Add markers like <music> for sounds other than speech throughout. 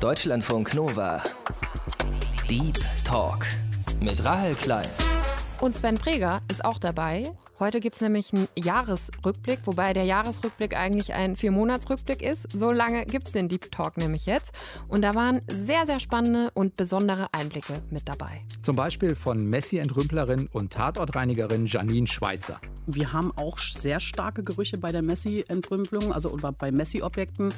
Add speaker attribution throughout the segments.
Speaker 1: Deutschlandfunk Nova. Deep Talk mit Rahel Klein.
Speaker 2: Und Sven Preger ist auch dabei. Heute gibt es nämlich einen Jahresrückblick, wobei der Jahresrückblick eigentlich ein Viermonatsrückblick ist. So lange gibt es den Deep Talk nämlich jetzt. Und da waren sehr, sehr spannende und besondere Einblicke mit dabei.
Speaker 3: Zum Beispiel von Messi-Entrümplerin und Tatortreinigerin Janine Schweizer.
Speaker 4: Wir haben auch sehr starke Gerüche bei der Messi-Entrümpelung, also bei Messi-Objekten.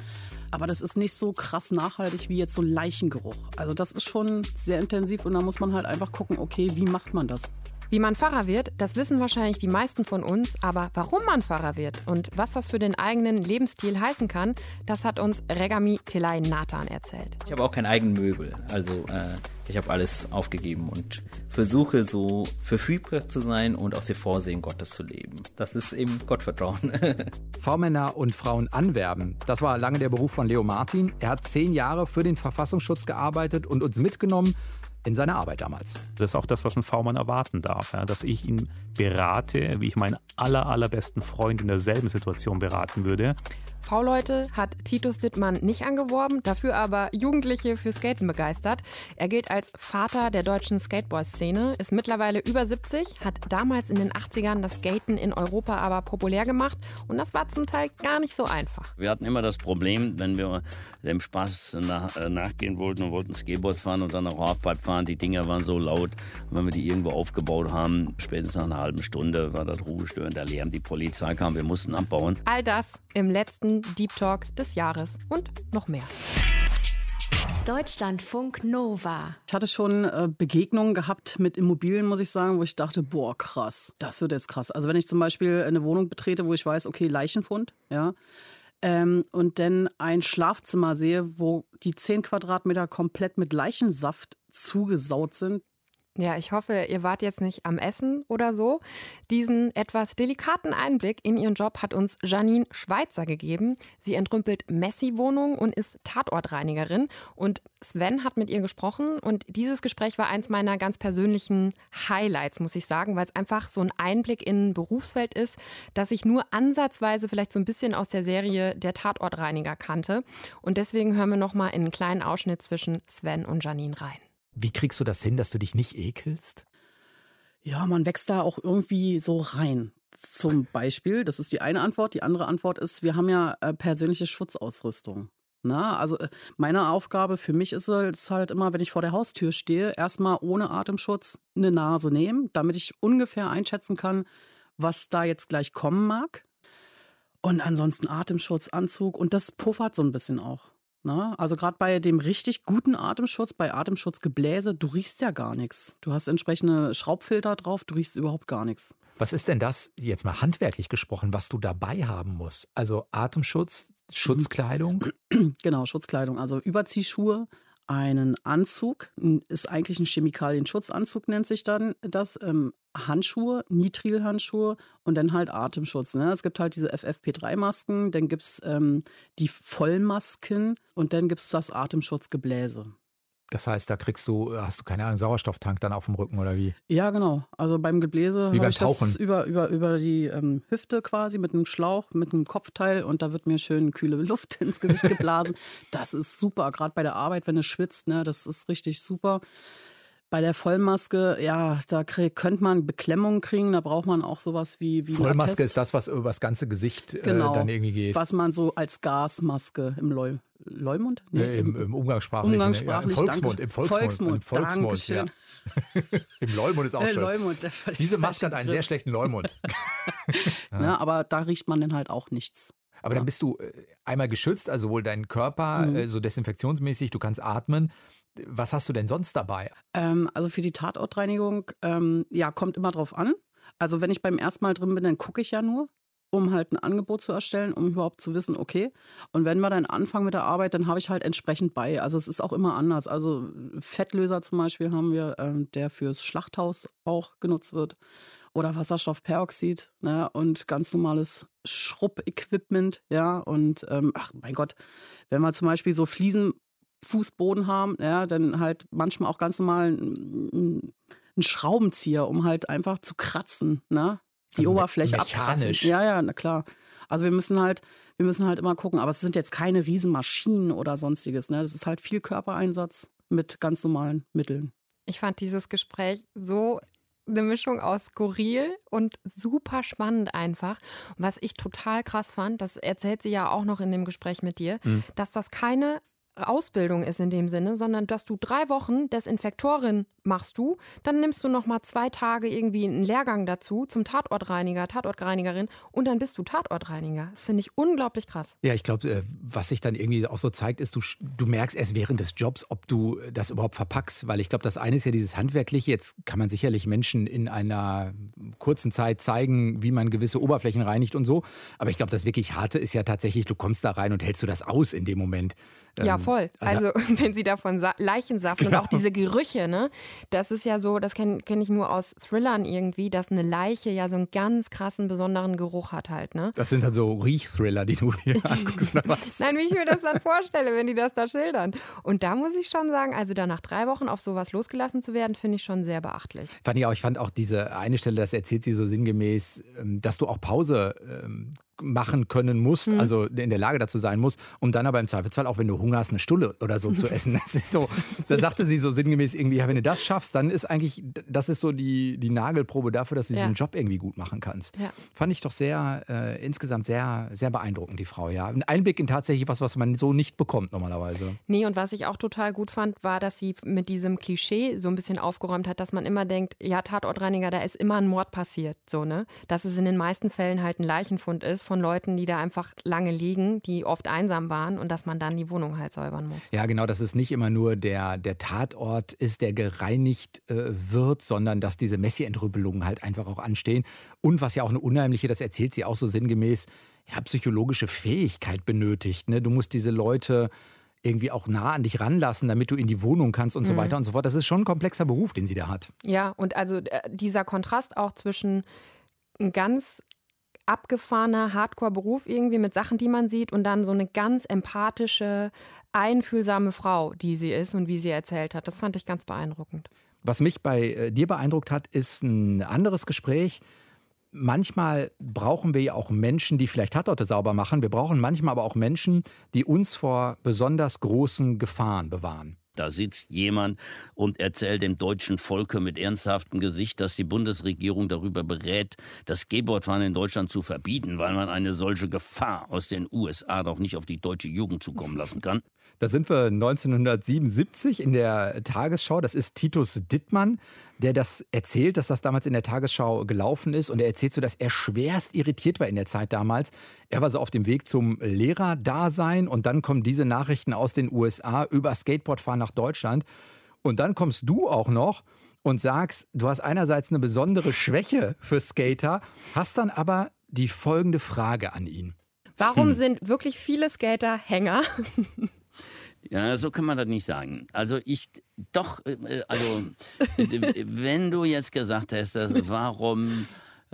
Speaker 4: Aber das ist nicht so krass nachhaltig wie jetzt so Leichengeruch. Also das ist schon sehr intensiv und da muss man halt einfach gucken, okay, wie macht man das?
Speaker 2: Wie man Pfarrer wird, das wissen wahrscheinlich die meisten von uns, aber warum man Pfarrer wird und was das für den eigenen Lebensstil heißen kann, das hat uns Regami Telay Nathan erzählt.
Speaker 5: Ich habe auch kein eigenen Möbel, also äh, ich habe alles aufgegeben und versuche so verfügbar zu sein und aus dem Vorsehen Gottes zu leben. Das ist eben Gottvertrauen. <laughs>
Speaker 3: V-Männer und Frauen anwerben, das war lange der Beruf von Leo Martin. Er hat zehn Jahre für den Verfassungsschutz gearbeitet und uns mitgenommen in seiner Arbeit damals.
Speaker 6: Das ist auch das, was ein V-Mann erwarten darf, ja, dass ich ihn berate, wie ich meinen aller, allerbesten Freund in derselben Situation beraten würde.
Speaker 2: V-Leute hat Titus Dittmann nicht angeworben, dafür aber Jugendliche für Skaten begeistert. Er gilt als Vater der deutschen Skateboard-Szene, ist mittlerweile über 70, hat damals in den 80ern das Skaten in Europa aber populär gemacht und das war zum Teil gar nicht so einfach.
Speaker 7: Wir hatten immer das Problem, wenn wir dem Spaß nach, äh, nachgehen wollten und wollten Skateboard fahren und dann auch Halfpipe fahren, die Dinger waren so laut und wenn wir die irgendwo aufgebaut haben, spätestens nach einer halben Stunde war das ruhestörend, der Lärm, die Polizei kam, wir mussten abbauen.
Speaker 2: All das im letzten Deep Talk des Jahres und noch mehr.
Speaker 8: Deutschlandfunk Nova.
Speaker 4: Ich hatte schon äh, Begegnungen gehabt mit Immobilien, muss ich sagen, wo ich dachte, boah, krass, das wird jetzt krass. Also wenn ich zum Beispiel eine Wohnung betrete, wo ich weiß, okay, Leichenfund, ja, ähm, und dann ein Schlafzimmer sehe, wo die 10 Quadratmeter komplett mit Leichensaft zugesaut sind,
Speaker 2: ja, ich hoffe, ihr wart jetzt nicht am Essen oder so. Diesen etwas delikaten Einblick in ihren Job hat uns Janine Schweizer gegeben. Sie entrümpelt Messi-Wohnungen und ist Tatortreinigerin. Und Sven hat mit ihr gesprochen. Und dieses Gespräch war eins meiner ganz persönlichen Highlights, muss ich sagen, weil es einfach so ein Einblick in ein Berufsfeld ist, das ich nur ansatzweise vielleicht so ein bisschen aus der Serie Der Tatortreiniger kannte. Und deswegen hören wir nochmal in einen kleinen Ausschnitt zwischen Sven und Janine rein.
Speaker 3: Wie kriegst du das hin, dass du dich nicht ekelst?
Speaker 4: Ja, man wächst da auch irgendwie so rein. Zum Beispiel, das ist die eine Antwort. Die andere Antwort ist, wir haben ja äh, persönliche Schutzausrüstung. Na, also äh, meine Aufgabe für mich ist es halt immer, wenn ich vor der Haustür stehe, erstmal ohne Atemschutz eine Nase nehmen, damit ich ungefähr einschätzen kann, was da jetzt gleich kommen mag. Und ansonsten Atemschutz, Anzug und das puffert so ein bisschen auch. Na, also gerade bei dem richtig guten Atemschutz, bei Atemschutzgebläse, du riechst ja gar nichts. Du hast entsprechende Schraubfilter drauf, du riechst überhaupt gar nichts.
Speaker 3: Was ist denn das, jetzt mal handwerklich gesprochen, was du dabei haben musst? Also Atemschutz, Schutzkleidung? <clears throat>
Speaker 4: Genau, Schutzkleidung. Also Überziehschuhe, einen Anzug, ist eigentlich ein Chemikalienschutzanzug, nennt sich dann das. Ähm, Handschuhe, Nitrilhandschuhe und dann halt Atemschutz. Ne? Es gibt halt diese FFP3-Masken, dann gibt es ähm, die Vollmasken und dann gibt es das Atemschutzgebläse.
Speaker 3: Das heißt, da kriegst du, hast du keine Ahnung, Sauerstofftank dann auf dem Rücken oder wie?
Speaker 4: Ja, genau. Also beim Gebläse
Speaker 3: beim
Speaker 4: ich das
Speaker 3: Tauchen.
Speaker 4: über, über, über die ähm, Hüfte quasi mit einem Schlauch, mit einem Kopfteil und da wird mir schön kühle Luft <laughs> ins Gesicht geblasen. das ist super, gerade bei der Arbeit, wenn du schwitzt, ne, das ist richtig super. Bei der Vollmaske, ja, da könnte man Beklemmungen kriegen, da braucht man auch sowas wie, wie
Speaker 3: Vollmaske ist das, was über das ganze Gesicht
Speaker 4: Genau.
Speaker 3: äh, dann irgendwie geht.
Speaker 4: was man so als Gasmaske im Leu Leumund?
Speaker 3: Nee, im, im Umgangssprachlichen.
Speaker 4: Umgangssprachlich,
Speaker 3: ja, Im Volksmund. Im Volksmund.
Speaker 4: Volksmund,
Speaker 3: Im Volksmund ja. <laughs> Im Leumund ist auch
Speaker 4: Äh,
Speaker 3: schön.
Speaker 4: Leumund,
Speaker 3: Diese Maske hat einen sehr schlechten Leumund. <laughs>
Speaker 4: Ne, aber da riecht man dann halt auch nichts.
Speaker 3: Aber dann bist du äh, einmal geschützt, also sowohl dein Körper,
Speaker 4: Mhm.
Speaker 3: äh, so desinfektionsmäßig, du kannst atmen. Was hast du denn sonst dabei?
Speaker 4: Ähm, also für die Tatortreinigung, ähm, ja, kommt immer drauf an. Also wenn ich beim ersten Mal drin bin, dann gucke ich ja nur, um halt ein Angebot zu erstellen, um überhaupt zu wissen, okay. Und wenn wir dann anfangen mit der Arbeit, dann habe ich halt entsprechend bei. Also es ist auch immer anders. Also Fettlöser zum Beispiel haben wir, ähm, der fürs Schlachthaus auch genutzt wird. Oder Wasserstoffperoxid, ne? Und ganz normales Schrubbequipment, ja. Und ähm, ach mein Gott, wenn wir zum Beispiel so Fliesen Fußboden haben, ja, dann halt manchmal auch ganz normal einen einen Schraubenzieher, um halt einfach zu kratzen, ne? Die
Speaker 3: Also
Speaker 4: Oberfläche
Speaker 3: mechanisch.
Speaker 4: abkratzen. Ja, ja, na klar. Also wir müssen halt, wir müssen halt immer gucken, aber es sind jetzt keine Riesenmaschinen oder sonstiges. Ne? Das ist halt viel Körpereinsatz mit ganz normalen Mitteln.
Speaker 2: Ich fand dieses Gespräch so eine Mischung aus skurril und super spannend einfach. Und was ich total krass fand, das erzählt sie ja auch noch in dem Gespräch mit dir, mhm. dass das keine Ausbildung ist in dem Sinne, sondern dass du drei Wochen Desinfektorin machst du, dann nimmst du noch mal zwei Tage irgendwie einen Lehrgang dazu zum Tatortreiniger, Tatortreinigerin und dann bist du Tatortreiniger. Das finde ich unglaublich krass.
Speaker 3: Ja, ich glaube, äh, was sich dann irgendwie auch so zeigt, ist, du, du merkst erst während des Jobs, ob du das überhaupt verpackst, weil ich glaube, das eine ist ja dieses Handwerkliche. Jetzt kann man sicherlich Menschen in einer kurzen Zeit zeigen, wie man gewisse Oberflächen reinigt und so. Aber ich glaube, das wirklich Harte ist ja tatsächlich, du kommst da rein und hältst du das aus in dem Moment.
Speaker 2: Ja, ähm, voll. Also, also <laughs> wenn sie davon Leichensaft genau. und auch diese Gerüche, ne? Das ist ja so, das kenne kenn ich nur aus Thrillern irgendwie, dass eine Leiche ja so einen ganz krassen, besonderen Geruch hat halt, ne?
Speaker 3: Das sind halt so Riech-Thriller, die du hier <laughs> anguckst oder was?
Speaker 2: Nein, wie ich mir das dann vorstelle, wenn die das da schildern. Und da muss ich schon sagen, also da nach drei Wochen auf sowas losgelassen zu werden, finde ich schon sehr beachtlich.
Speaker 3: Fand ich auch, ich fand auch diese eine Stelle, das erzählt sie so sinngemäß, ähm, dass du auch Pause ähm, machen können musst, mhm. also in der Lage dazu sein musst, um dann aber im Zweifelsfall, auch wenn du Hunger hast, eine Stulle oder so zu <laughs> essen. Das ist so, da sagte sie so sinngemäß irgendwie, ja, wenn du das schaffst, dann ist eigentlich, das ist so die, die Nagelprobe dafür, dass du ja. diesen Job irgendwie gut machen kannst. Ja. Fand ich doch sehr, äh, insgesamt sehr, sehr beeindruckend, die Frau, ja. Ein Einblick in tatsächlich was, was man so nicht bekommt normalerweise.
Speaker 2: Nee, und was ich auch total gut fand, war, dass sie mit diesem Klischee so ein bisschen aufgeräumt hat, dass man immer denkt, ja, Tatortreiniger, da ist immer ein Mord passiert, so, ne? Dass es in den meisten Fällen halt ein Leichenfund ist von Leuten, die da einfach lange liegen, die oft einsam waren und dass man dann die Wohnung halt säubern muss.
Speaker 3: Ja, genau, dass es nicht immer nur der, der Tatort ist, der gereinigt äh, wird, sondern dass diese Messi-Entrüppelungen halt einfach auch anstehen. Und was ja auch eine unheimliche, das erzählt sie auch so sinngemäß, ja, psychologische Fähigkeit benötigt. Ne? Du musst diese Leute irgendwie auch nah an dich ranlassen, damit du in die Wohnung kannst und mhm. so weiter und so fort. Das ist schon ein komplexer Beruf, den sie da hat.
Speaker 2: Ja, und also äh, dieser Kontrast auch zwischen ein ganz abgefahrener Hardcore-Beruf irgendwie mit Sachen, die man sieht und dann so eine ganz empathische, einfühlsame Frau, die sie ist und wie sie erzählt hat. Das fand ich ganz beeindruckend.
Speaker 3: Was mich bei äh, dir beeindruckt hat, ist ein anderes Gespräch. Manchmal brauchen wir ja auch Menschen, die vielleicht Tatorte sauber machen. Wir brauchen manchmal aber auch Menschen, die uns vor besonders großen Gefahren bewahren.
Speaker 7: Da sitzt jemand und erzählt dem deutschen Volke mit ernsthaftem Gesicht, dass die Bundesregierung darüber berät, das Skateboardfahren in Deutschland zu verbieten, weil man eine solche Gefahr aus den USA doch nicht auf die deutsche Jugend zukommen lassen kann.
Speaker 3: Da sind wir 1977 in der Tagesschau. Das ist Titus Dittmann, der das erzählt, dass das damals in der Tagesschau gelaufen ist. Und er erzählt so, dass er schwerst irritiert war in der Zeit damals. Er war so auf dem Weg zum Lehrerdasein und dann kommen diese Nachrichten aus den USA über Skateboardfahren nach Deutschland. Und dann kommst du auch noch und sagst, du hast einerseits eine besondere Schwäche für Skater, hast dann aber die folgende Frage an ihn.
Speaker 2: Warum hm. sind wirklich viele Skater Hänger? <laughs>
Speaker 7: Ja, so kann man das nicht sagen. Also ich, doch, äh, also <laughs> wenn du jetzt gesagt hast, warum,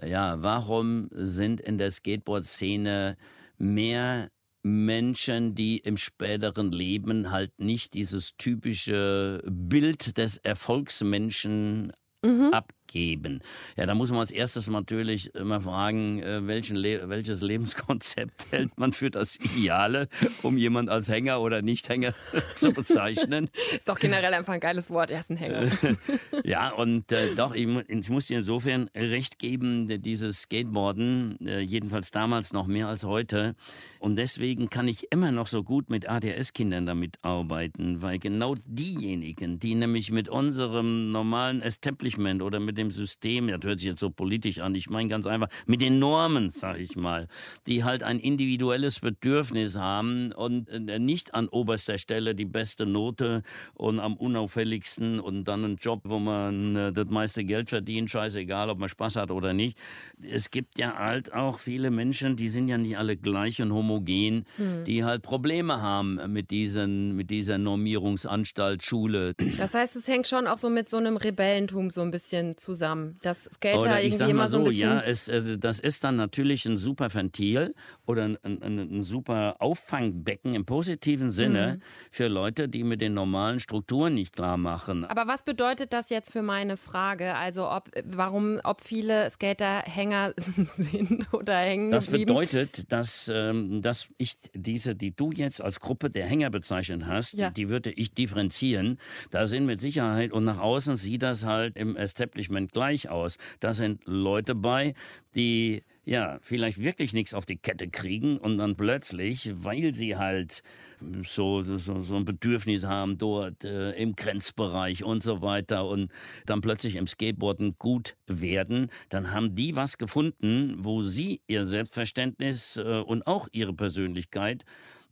Speaker 7: ja, warum sind in der Skateboard-Szene mehr Menschen, die im späteren Leben halt nicht dieses typische Bild des Erfolgsmenschen mhm. ab geben. Ja, da muss man als erstes natürlich immer fragen, äh, welchen Le welches Lebenskonzept <laughs> hält man für das Ideale, um jemand als Hänger oder Nicht-Hänger <laughs> zu bezeichnen.
Speaker 2: Ist doch generell einfach ein geiles Wort, er ist ein Hänger. <laughs>
Speaker 7: ja, und äh, doch, ich, ich, muss dir insofern recht geben, dieses Skateboarden, äh, jedenfalls damals noch mehr als heute, und deswegen kann ich immer noch so gut mit ADS-Kindern damit arbeiten, weil genau diejenigen, die nämlich mit unserem normalen Establishment oder mit dem System, das hört sich jetzt so politisch an, ich meine ganz einfach, mit den Normen, sag ich mal, die halt ein individuelles Bedürfnis haben und äh, nicht an oberster Stelle die beste Note und am unauffälligsten und dann einen Job, wo man äh, das meiste Geld verdient, scheißegal, ob man Spaß hat oder nicht. Es gibt ja halt auch viele Menschen, die sind ja nicht alle gleich und homogen, hm. die halt Probleme haben mit, diesen, mit dieser Normierungsanstalt Schule.
Speaker 2: Das heißt, es hängt schon auch so mit so einem Rebellentum so ein bisschen zusammen? Dass Skater
Speaker 7: Oder ich
Speaker 2: irgendwie
Speaker 7: mal
Speaker 2: immer so ein
Speaker 7: so,
Speaker 2: bisschen.
Speaker 7: ja, es, äh, das ist dann natürlich ein super Ventil oder ein, ein, ein super Auffangbecken im positiven Sinne
Speaker 2: Mhm.
Speaker 7: für Leute, die mit den normalen Strukturen nicht klar machen.
Speaker 2: Aber was bedeutet das jetzt für meine Frage? Also ob warum, ob viele Skater Hänger <laughs> sind oder hängen
Speaker 7: Das bedeutet, dass, ähm, dass ich diese, die du jetzt als Gruppe der Hänger bezeichnet hast,
Speaker 2: Ja.
Speaker 7: die würde ich differenzieren. Da sind mit Sicherheit, und nach außen sieht das halt im Establishment gleich aus. Da sind Leute bei, die ja vielleicht wirklich nichts auf die Kette kriegen und dann plötzlich, weil sie halt so, so, so ein Bedürfnis haben dort äh, im Grenzbereich und so weiter und dann plötzlich im Skateboarden gut werden, dann haben die was gefunden, wo sie ihr Selbstverständnis äh, und auch ihre Persönlichkeit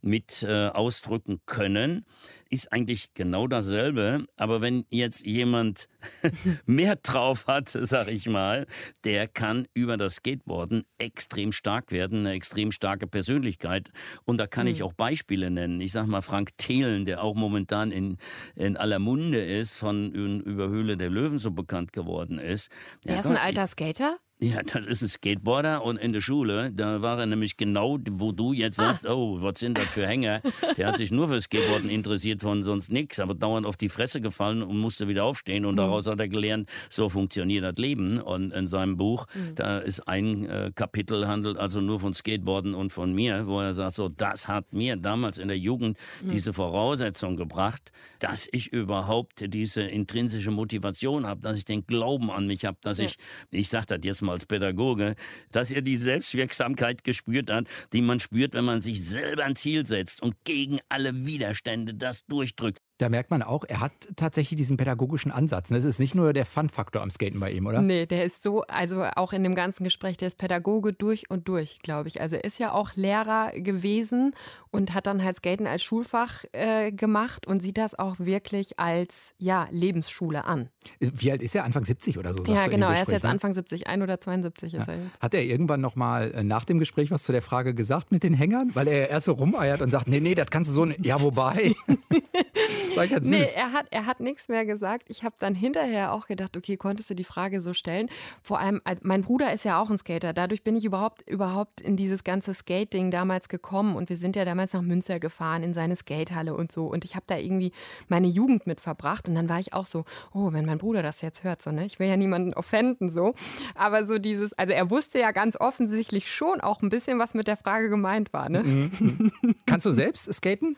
Speaker 7: mit äh, ausdrücken können, ist eigentlich genau dasselbe. Aber wenn jetzt jemand <laughs> mehr drauf hat, sag ich mal, der kann über das Skateboarden extrem stark werden, eine extrem starke Persönlichkeit. Und da kann ich auch Beispiele nennen. Ich sag mal Frank Thelen, der auch momentan in, in aller Munde ist, von über Höhle der Löwen so bekannt geworden ist.
Speaker 2: Er
Speaker 7: Ja,
Speaker 2: ist ein alter Skater?
Speaker 7: Ja, das ist ein Skateboarder und in der Schule, da war er nämlich genau, wo du jetzt sagst, oh, was sind das für Hänger? Der hat sich nur für Skateboarden interessiert von sonst nichts, aber dauernd auf die Fresse gefallen und musste wieder aufstehen und daraus hat er gelernt, so funktioniert das Leben. Und in seinem Buch, da ist ein äh, Kapitel handelt also nur von Skateboarden und von mir, wo er sagt, so, das hat mir damals in der Jugend diese Voraussetzung gebracht, dass ich überhaupt diese intrinsische Motivation habe, dass ich den Glauben an mich habe, dass ich, ich sage das jetzt mal als Pädagoge, dass er die Selbstwirksamkeit gespürt hat, die man spürt, wenn man sich selber ein Ziel setzt und gegen alle Widerstände das durchdrückt.
Speaker 3: Da merkt man auch, er hat tatsächlich diesen pädagogischen Ansatz. Das ist nicht nur der Fun-Faktor am Skaten bei ihm, oder?
Speaker 2: Nee, der ist so, also auch in dem ganzen Gespräch, der ist Pädagoge durch und durch, glaube ich. Also er ist ja auch Lehrer gewesen und hat dann halt Skaten als Schulfach äh, gemacht und sieht das auch wirklich als ja, Lebensschule an.
Speaker 3: Wie alt ist er? Anfang 70 oder so?
Speaker 2: ja, genau, er ist jetzt
Speaker 3: ne?
Speaker 2: Anfang 70, ein oder 72 ist er jetzt.
Speaker 3: Hat er irgendwann nochmal äh, nach dem Gespräch was zu der Frage gesagt mit den Hängern? Weil er erst so rumeiert und sagt, nee, nee, das kannst du so. Ja, wobei. <laughs> <laughs> war ganz
Speaker 2: Nee,
Speaker 3: süß.
Speaker 2: er hat, er hat nichts mehr gesagt. Ich habe dann hinterher auch gedacht, okay, konntest du die Frage so stellen? Vor allem, mein Bruder ist ja auch ein Skater. Dadurch bin ich überhaupt, überhaupt in dieses ganze Skating damals gekommen. Und wir sind ja damals nach Münster gefahren, in seine Skatehalle und so. Und ich habe da irgendwie meine Jugend mit verbracht. Und dann war ich auch so, oh, wenn mein Bruder das jetzt hört, so, ne? Ich will ja niemanden offenden, so. Aber so dieses, also er wusste ja ganz offensichtlich schon auch ein bisschen, was mit der Frage gemeint war, ne?
Speaker 3: Kannst du selbst skaten?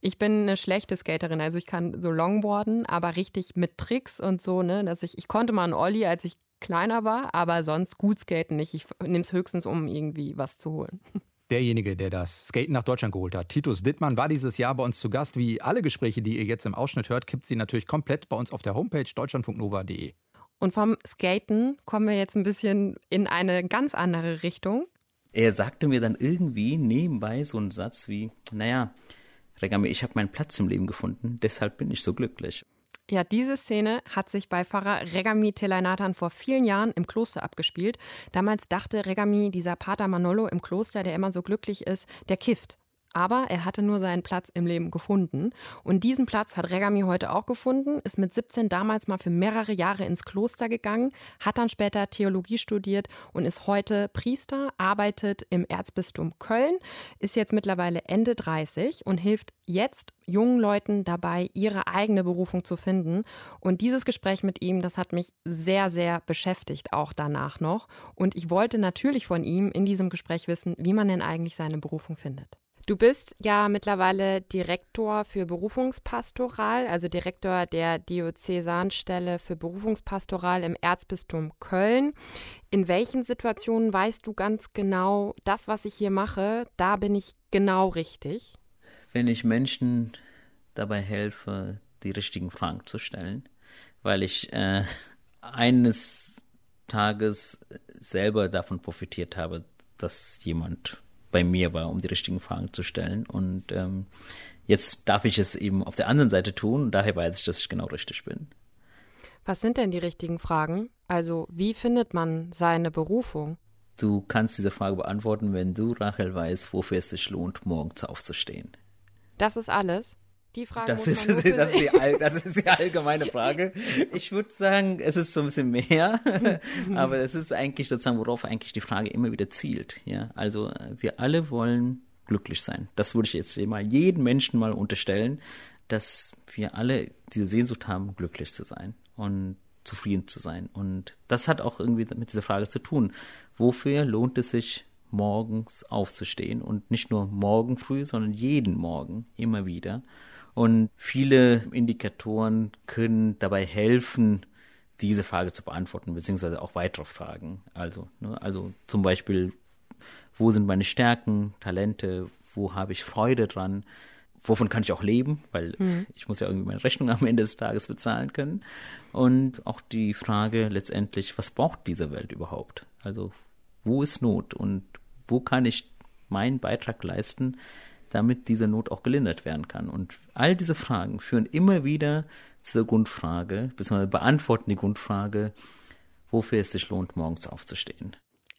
Speaker 2: Ich bin eine schlechte Skaterin, also ich kann so Longboarden, aber richtig mit Tricks und so, ne, dass ich, ich konnte mal einen Ollie, als ich kleiner war, aber sonst gut skaten nicht. Ich nehme es höchstens, um irgendwie was zu holen.
Speaker 3: Derjenige, der das Skaten nach Deutschland geholt hat, Titus Dittmann, war dieses Jahr bei uns zu Gast. Wie alle Gespräche, die ihr jetzt im Ausschnitt hört, kippt sie natürlich komplett bei uns auf der Homepage deutschlandfunknova.de.
Speaker 2: Und vom Skaten kommen wir jetzt ein bisschen in eine ganz andere Richtung.
Speaker 5: Er sagte mir dann irgendwie nebenbei so einen Satz wie, naja, Regami, ich habe meinen Platz im Leben gefunden, deshalb bin ich so glücklich.
Speaker 2: Ja, diese Szene hat sich bei Pfarrer Regami Telainathan vor vielen Jahren im Kloster abgespielt. Damals dachte Regami, dieser Pater Manolo im Kloster, der immer so glücklich ist, der kifft. Aber er hatte nur seinen Platz im Leben gefunden. Und diesen Platz hat Regami heute auch gefunden, ist mit 17 damals mal für mehrere Jahre ins Kloster gegangen, hat dann später Theologie studiert und ist heute Priester, arbeitet im Erzbistum Köln, ist jetzt mittlerweile Ende 30 und hilft jetzt jungen Leuten dabei, ihre eigene Berufung zu finden. Und dieses Gespräch mit ihm, das hat mich sehr, sehr beschäftigt, auch danach noch. Und ich wollte natürlich von ihm in diesem Gespräch wissen, wie man denn eigentlich seine Berufung findet. Du bist ja mittlerweile Direktor für Berufungspastoral, also Direktor der Diözesanstelle für Berufungspastoral im Erzbistum Köln. In welchen Situationen weißt du ganz genau, das, was ich hier mache, da bin ich genau richtig?
Speaker 5: Wenn ich Menschen dabei helfe, die richtigen Fragen zu stellen, weil ich äh, eines Tages selber davon profitiert habe, dass jemand bei mir war, um die richtigen Fragen zu stellen. Und ähm, jetzt darf ich es eben auf der anderen Seite tun und daher weiß ich, dass ich genau richtig bin.
Speaker 2: Was sind denn die richtigen Fragen? Also, wie findet man seine Berufung?
Speaker 5: Du kannst diese Frage beantworten, wenn du, Rachel, weißt, wofür es sich lohnt, morgens aufzustehen.
Speaker 2: Das ist alles. Die Frage
Speaker 5: Das ist, das, ist die, das ist die allgemeine <laughs> Frage. Ich würde sagen, es ist so ein bisschen mehr, <laughs> aber es ist eigentlich sozusagen, worauf eigentlich die Frage immer wieder zielt. Ja, also wir alle wollen glücklich sein. Das würde ich jetzt mal jedem Menschen mal unterstellen, dass wir alle diese Sehnsucht haben, glücklich zu sein und zufrieden zu sein. Und das hat auch irgendwie mit dieser Frage zu tun. Wofür lohnt es sich, morgens aufzustehen und nicht nur morgen früh, sondern jeden Morgen immer wieder? Und viele Indikatoren können dabei helfen, diese Frage zu beantworten, beziehungsweise auch weitere Fragen. Also, ne, also zum Beispiel, wo sind meine Stärken, Talente, wo habe ich Freude dran, wovon kann ich auch leben, weil ich muss ja irgendwie meine Rechnung am Ende des Tages bezahlen können. Und auch die Frage letztendlich, was braucht diese Welt überhaupt? Also, wo ist Not und wo kann ich meinen Beitrag leisten, damit diese Not auch gelindert werden kann. Und all diese Fragen führen immer wieder zur Grundfrage, beziehungsweise beantworten die Grundfrage, wofür es sich lohnt, morgens aufzustehen.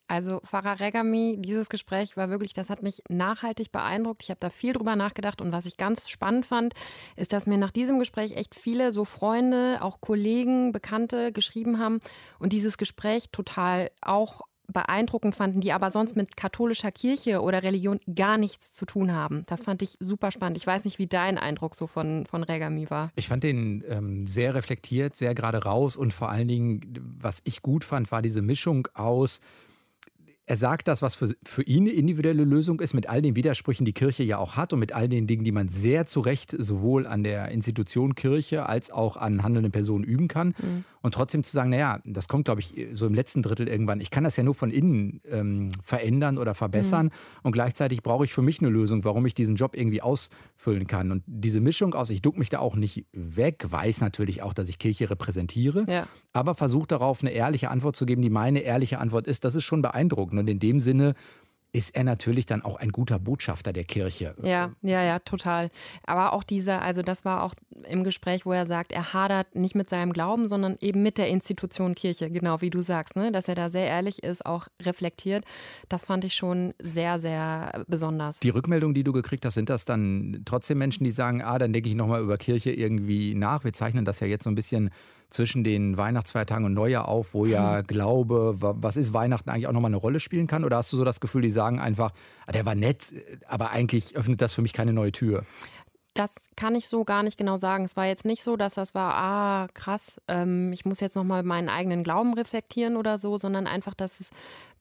Speaker 2: Also Farah Regami, dieses Gespräch war wirklich, das hat mich nachhaltig beeindruckt. Ich habe da viel drüber nachgedacht und was ich ganz spannend fand, ist, dass mir nach diesem Gespräch echt viele so Freunde, auch Kollegen, Bekannte geschrieben haben und dieses Gespräch total auch beeindruckend fanden, die aber sonst mit katholischer Kirche oder Religion gar nichts zu tun haben. Das fand ich super spannend. Ich weiß nicht, wie dein Eindruck so von, von Regami war.
Speaker 3: Ich fand den ähm, sehr reflektiert, sehr gerade raus und vor allen Dingen, was ich gut fand, war diese Mischung aus. Er sagt das, was für, für ihn eine individuelle Lösung ist, mit all den Widersprüchen, die Kirche ja auch hat und mit all den Dingen, die man sehr zu Recht sowohl an der Institution Kirche als auch an handelnden Personen üben kann. Und trotzdem zu sagen, naja, das kommt, glaube ich, so im letzten Drittel irgendwann. Ich kann das ja nur von innen ähm, verändern oder verbessern. Und gleichzeitig brauche ich für mich eine Lösung, warum ich diesen Job irgendwie ausfüllen kann. Und diese Mischung aus, ich duck mich da auch nicht weg, weiß natürlich auch, dass ich Kirche repräsentiere,
Speaker 2: Ja.
Speaker 3: aber versuche darauf eine ehrliche Antwort zu geben, die meine ehrliche Antwort ist. Das ist schon beeindruckend. Und in dem Sinne ist er natürlich dann auch ein guter Botschafter der Kirche.
Speaker 2: Ja, ja, ja, total. Aber auch dieser, also das war auch im Gespräch, wo er sagt, er hadert nicht mit seinem Glauben, sondern eben mit der Institution Kirche, genau wie du sagst, ne? dass er da sehr ehrlich ist, auch reflektiert. Das fand ich schon sehr, sehr besonders.
Speaker 3: Die Rückmeldung, die du gekriegt hast, sind das dann trotzdem Menschen, die sagen, ah, dann denke ich nochmal über Kirche irgendwie nach. Wir zeichnen das ja jetzt so ein bisschen zwischen den Weihnachtsfeiertagen und Neujahr auf, wo ja Glaube, wa- was ist Weihnachten eigentlich auch nochmal eine Rolle spielen kann? Oder hast du so das Gefühl, die sagen einfach, ah, der war nett, aber eigentlich öffnet das für mich keine neue Tür?
Speaker 2: Das kann ich so gar nicht genau sagen. Es war jetzt nicht so, dass das war, ah, krass, ähm, ich muss jetzt nochmal meinen eigenen Glauben reflektieren oder so, sondern einfach, dass es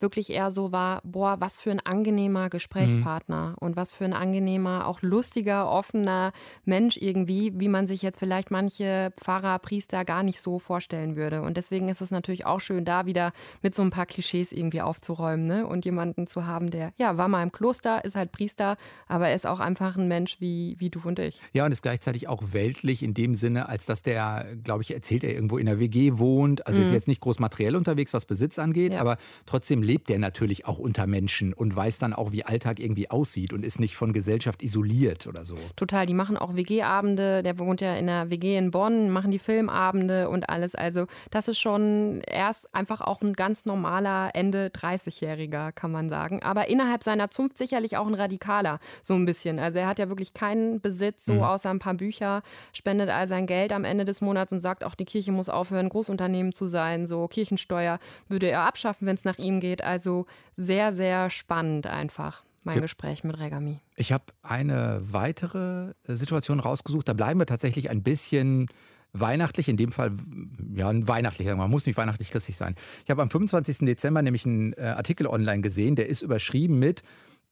Speaker 2: wirklich eher so war, boah, was für ein angenehmer Gesprächspartner und was für ein angenehmer, auch lustiger, offener Mensch irgendwie, wie man sich jetzt vielleicht manche Pfarrer, Priester gar nicht so vorstellen würde. Und deswegen ist es natürlich auch schön, da wieder mit so ein paar Klischees irgendwie aufzuräumen ne? und jemanden zu haben, der, ja, war mal im Kloster, ist halt Priester, aber er ist auch einfach ein Mensch wie, wie du und ich.
Speaker 3: Ja, und ist gleichzeitig auch weltlich in dem Sinne, als dass der, glaube ich, erzählt er irgendwo in der WG wohnt. Also ist jetzt nicht groß materiell unterwegs, was Besitz angeht,
Speaker 2: Ja.
Speaker 3: aber trotzdem lebt er natürlich auch unter Menschen und weiß dann auch, wie Alltag irgendwie aussieht und ist nicht von Gesellschaft isoliert oder so.
Speaker 2: Total, die machen auch WG-Abende, der wohnt ja in einer WG in Bonn, machen die Filmabende und alles. Also das ist schon erst einfach auch ein ganz normaler Ende 30-Jähriger, kann man sagen. Aber innerhalb seiner Zunft sicherlich auch ein Radikaler, so ein bisschen. Also er hat ja wirklich keinen Besitz, so außer ein paar Bücher, spendet all sein Geld am Ende des Monats und sagt auch, die Kirche muss aufhören, Großunternehmen zu sein. So Kirchensteuer würde er abschaffen, wenn es nach ihm geht. Also sehr, sehr spannend einfach. Mein. Gespräch mit Regami.
Speaker 3: Ich habe eine weitere äh, Situation rausgesucht. Da bleiben wir tatsächlich ein bisschen weihnachtlich, in dem Fall ja weihnachtlich, man muss nicht weihnachtlich christlich sein. Ich habe am 25. Dezember nämlich einen äh, Artikel online gesehen, der ist überschrieben mit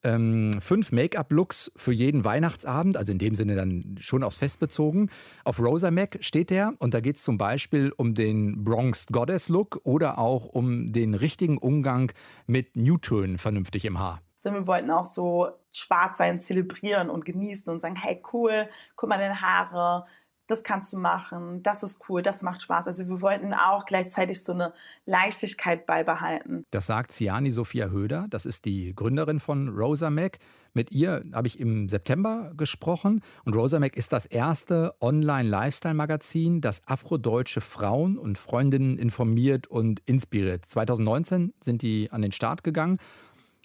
Speaker 3: ähm, fünf Make-up-Looks für jeden Weihnachtsabend, also in dem Sinne dann schon aufs Fest bezogen. Auf Rosa Mac steht der und da geht es zum Beispiel um den Bronx Goddess Look oder auch um den richtigen Umgang mit Newtönen vernünftig im Haar.
Speaker 8: sondern wir wollten auch so schwarz sein, zelebrieren und genießen und sagen, hey cool, guck mal deine Haare, das kannst du machen, das ist cool, das macht Spaß. Also wir wollten auch gleichzeitig so eine Leichtigkeit beibehalten.
Speaker 3: Das sagt Ciani Sophia Höder, das ist die Gründerin von Rosa Mac. Mit ihr habe ich im September gesprochen und Rosa Mac ist das erste Online-Lifestyle-Magazin, das afrodeutsche Frauen und Freundinnen informiert und inspiriert. 2019 sind die an den Start gegangen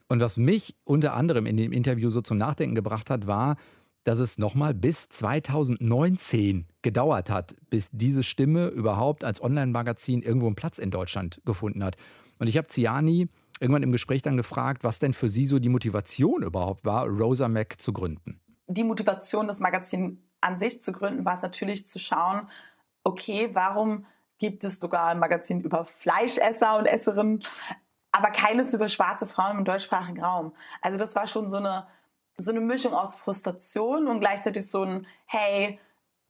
Speaker 3: und was mich unter anderem in dem Interview so zum Nachdenken gebracht hat, war, dass es nochmal bis 2019 gedauert hat, bis diese Stimme überhaupt als Online-Magazin irgendwo einen Platz in Deutschland gefunden hat. Und ich habe Ziani irgendwann im Gespräch dann gefragt, was denn für sie so die Motivation überhaupt war, Rosa Mac zu gründen.
Speaker 8: Die Motivation, das Magazin an sich zu gründen, war es natürlich zu schauen, okay, warum gibt es sogar ein Magazin über Fleischesser und Esserinnen, aber keines über schwarze Frauen im deutschsprachigen Raum. Also das war schon so eine, so eine Mischung aus Frustration und gleichzeitig so ein, hey,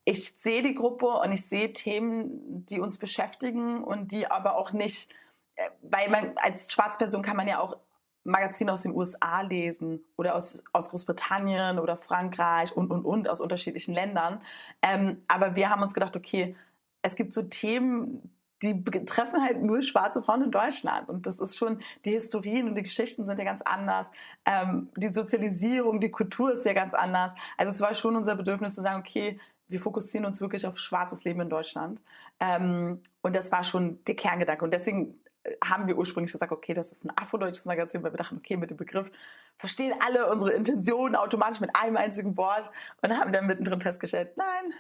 Speaker 8: ich sehe die Gruppe und ich sehe Themen, die uns beschäftigen und die aber auch nicht äh, weil man als Schwarzperson kann man ja auch Magazine aus den USA lesen oder aus, aus Großbritannien oder Frankreich und, und, und, aus unterschiedlichen Ländern. Ähm, aber wir haben uns gedacht, okay, es gibt so Themen, die betreffen halt nur schwarze Frauen in Deutschland. Und das ist schon, die Historien und die Geschichten sind ja ganz anders. Ähm, die Sozialisierung, die Kultur ist ja ganz anders. Also es war schon unser Bedürfnis zu sagen, okay, wir fokussieren uns wirklich auf schwarzes Leben in Deutschland. Ähm, und das war schon der Kerngedanke. Und deswegen haben wir ursprünglich gesagt, okay, das ist ein afrodeutsches Magazin, weil wir dachten, okay, mit dem Begriff verstehen alle unsere Intentionen automatisch mit einem einzigen Wort und haben dann mittendrin festgestellt, nein,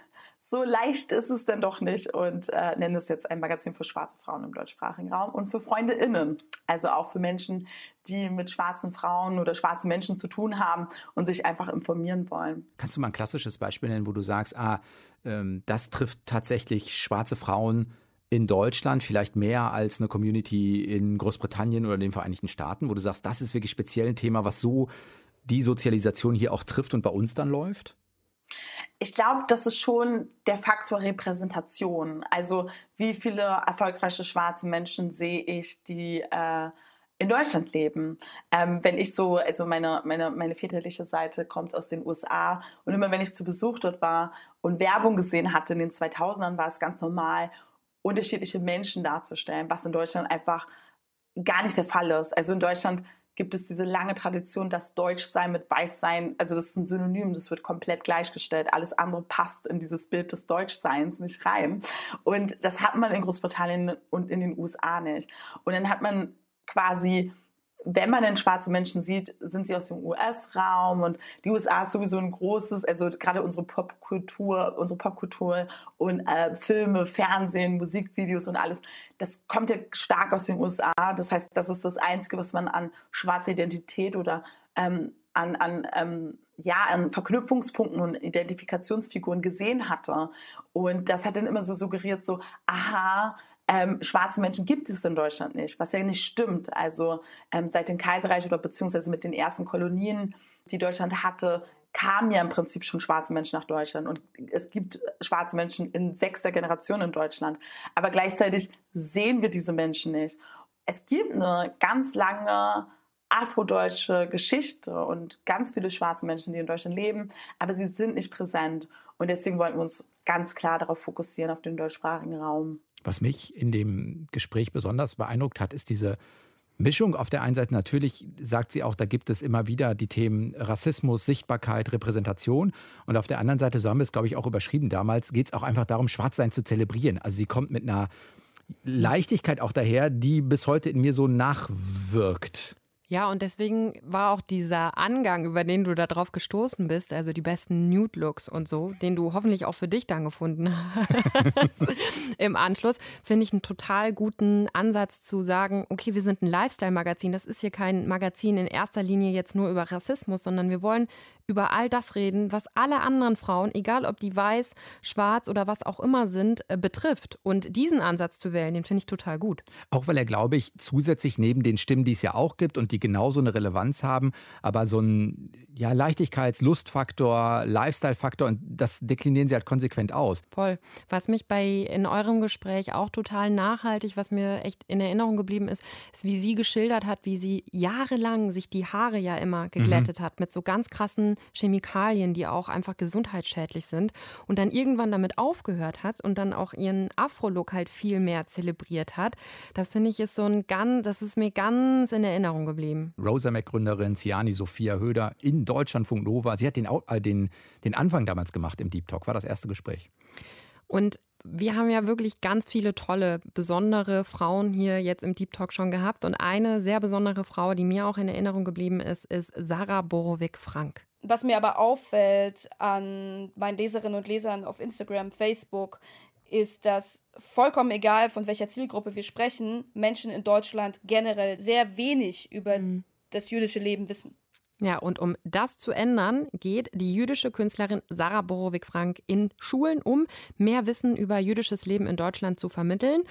Speaker 8: so leicht ist es denn doch nicht und äh, nennen es jetzt ein Magazin für schwarze Frauen im deutschsprachigen Raum und für FreundInnen, also auch für Menschen, die mit schwarzen Frauen oder schwarzen Menschen zu tun haben und sich einfach informieren wollen.
Speaker 3: Kannst du mal ein klassisches Beispiel nennen, wo du sagst, ah, ähm, das trifft tatsächlich schwarze Frauen in Deutschland vielleicht mehr als eine Community in Großbritannien oder den Vereinigten Staaten, wo du sagst, das ist wirklich speziell ein Thema, was so die Sozialisation hier auch trifft und bei uns dann läuft?
Speaker 8: Ich glaube, das ist schon der Faktor Repräsentation. Also wie viele erfolgreiche schwarze Menschen sehe ich, die äh, in Deutschland leben. Ähm, wenn ich so, also meine, meine, meine väterliche Seite kommt aus den USA und immer wenn ich zu Besuch dort war und Werbung gesehen hatte in den 2000ern, war es ganz normal unterschiedliche Menschen darzustellen, was in Deutschland einfach gar nicht der Fall ist. Also in Deutschland gibt es diese lange Tradition, dass Deutschsein mit Weißsein, also das ist ein Synonym, das wird komplett gleichgestellt. Alles andere passt in dieses Bild des Deutschseins nicht rein. Und das hat man in Großbritannien und in den USA nicht. Und dann hat man quasi wenn man denn schwarze Menschen sieht, sind sie aus dem US-Raum und die USA ist sowieso ein großes, also gerade unsere Popkultur, unsere Popkultur und äh, Filme, Fernsehen, Musikvideos und alles, das kommt ja stark aus den USA. Das heißt, das ist das Einzige, was man an schwarzer Identität oder ähm, an, an ähm, ja, an Verknüpfungspunkten und Identifikationsfiguren gesehen hatte. Und das hat dann immer so suggeriert, so, aha, ähm, schwarze Menschen gibt es in Deutschland nicht, was ja nicht stimmt. Also ähm, seit dem Kaiserreich oder beziehungsweise mit den ersten Kolonien, die Deutschland hatte, kamen ja im Prinzip schon schwarze Menschen nach Deutschland. Und es gibt schwarze Menschen in sechster Generation in Deutschland. Aber gleichzeitig sehen wir diese Menschen nicht. Es gibt eine ganz lange afrodeutsche Geschichte und ganz viele schwarze Menschen, die in Deutschland leben, aber sie sind nicht präsent. Und deswegen wollten wir uns ganz klar darauf fokussieren, auf den deutschsprachigen Raum.
Speaker 3: Was mich in dem Gespräch besonders beeindruckt hat, ist diese Mischung. Auf der einen Seite natürlich sagt sie auch, da gibt es immer wieder die Themen Rassismus, Sichtbarkeit, Repräsentation. Und auf der anderen Seite, so haben wir es, glaube ich, auch überschrieben damals, geht es auch einfach darum, Schwarzsein zu zelebrieren. Also sie kommt mit einer Leichtigkeit auch daher, die bis heute in mir so nachwirkt.
Speaker 2: Ja, und deswegen war auch dieser Angang, über den du da drauf gestoßen bist, also die besten Nude-Looks und so, den du hoffentlich auch für dich dann gefunden <laughs> hast im Anschluss, finde ich einen total guten Ansatz zu sagen, okay, wir sind ein Lifestyle-Magazin, das ist hier kein Magazin in erster Linie jetzt nur über Rassismus, sondern wir wollen über all das reden, was alle anderen Frauen, egal ob die weiß, schwarz oder was auch immer sind, äh, betrifft. Und diesen Ansatz zu wählen, den finde ich total gut.
Speaker 3: Auch weil er, glaube ich, zusätzlich neben den Stimmen, die es ja auch gibt und die genauso eine Relevanz haben, aber so ein ja, Leichtigkeits-, Lustfaktor, Lifestyle-Faktor und das deklinieren sie halt konsequent aus.
Speaker 2: Voll. Was mich bei in eurem Gespräch auch total nachhaltig, was mir echt in Erinnerung geblieben ist, ist, wie sie geschildert hat, wie sie jahrelang sich die Haare ja immer geglättet mhm. hat mit so ganz krassen Chemikalien, die auch einfach gesundheitsschädlich sind und dann irgendwann damit aufgehört hat und dann auch ihren Afro-Look halt viel mehr zelebriert hat. Das finde ich ist so ein ganz, das ist mir ganz in Erinnerung geblieben.
Speaker 3: Rosa Mac-Gründerin Ciani Sophia Höder in Deutschlandfunk Nova. Sie hat den, äh, den, den Anfang damals gemacht im Deep Talk, war das erste Gespräch.
Speaker 2: Und wir haben ja wirklich ganz viele tolle, besondere Frauen hier jetzt im Deep Talk schon gehabt. Und eine sehr besondere Frau, die mir auch in Erinnerung geblieben ist, ist Sarah Borowick-Frank.
Speaker 9: Was mir aber auffällt an meinen Leserinnen und Lesern auf Instagram, Facebook, ist, dass vollkommen egal, von welcher Zielgruppe wir sprechen, Menschen in Deutschland generell sehr wenig über mhm. das jüdische Leben wissen.
Speaker 2: Ja, und um das zu ändern, geht die jüdische Künstlerin Sarah Borowik-Frank in Schulen, um mehr Wissen über jüdisches Leben in Deutschland zu vermitteln.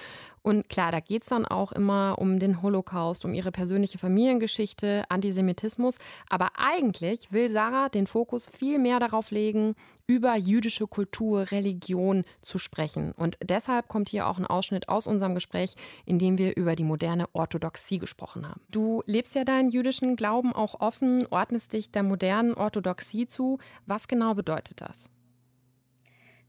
Speaker 2: Und klar, da geht es dann auch immer um den Holocaust, um ihre persönliche Familiengeschichte, Antisemitismus. Aber eigentlich will Sarah den Fokus viel mehr darauf legen, über jüdische Kultur, Religion zu sprechen. Und deshalb kommt hier auch ein Ausschnitt aus unserem Gespräch, in dem wir über die moderne Orthodoxie gesprochen haben. Du lebst ja deinen jüdischen Glauben auch offen, ordnest dich der modernen Orthodoxie zu. Was genau bedeutet das?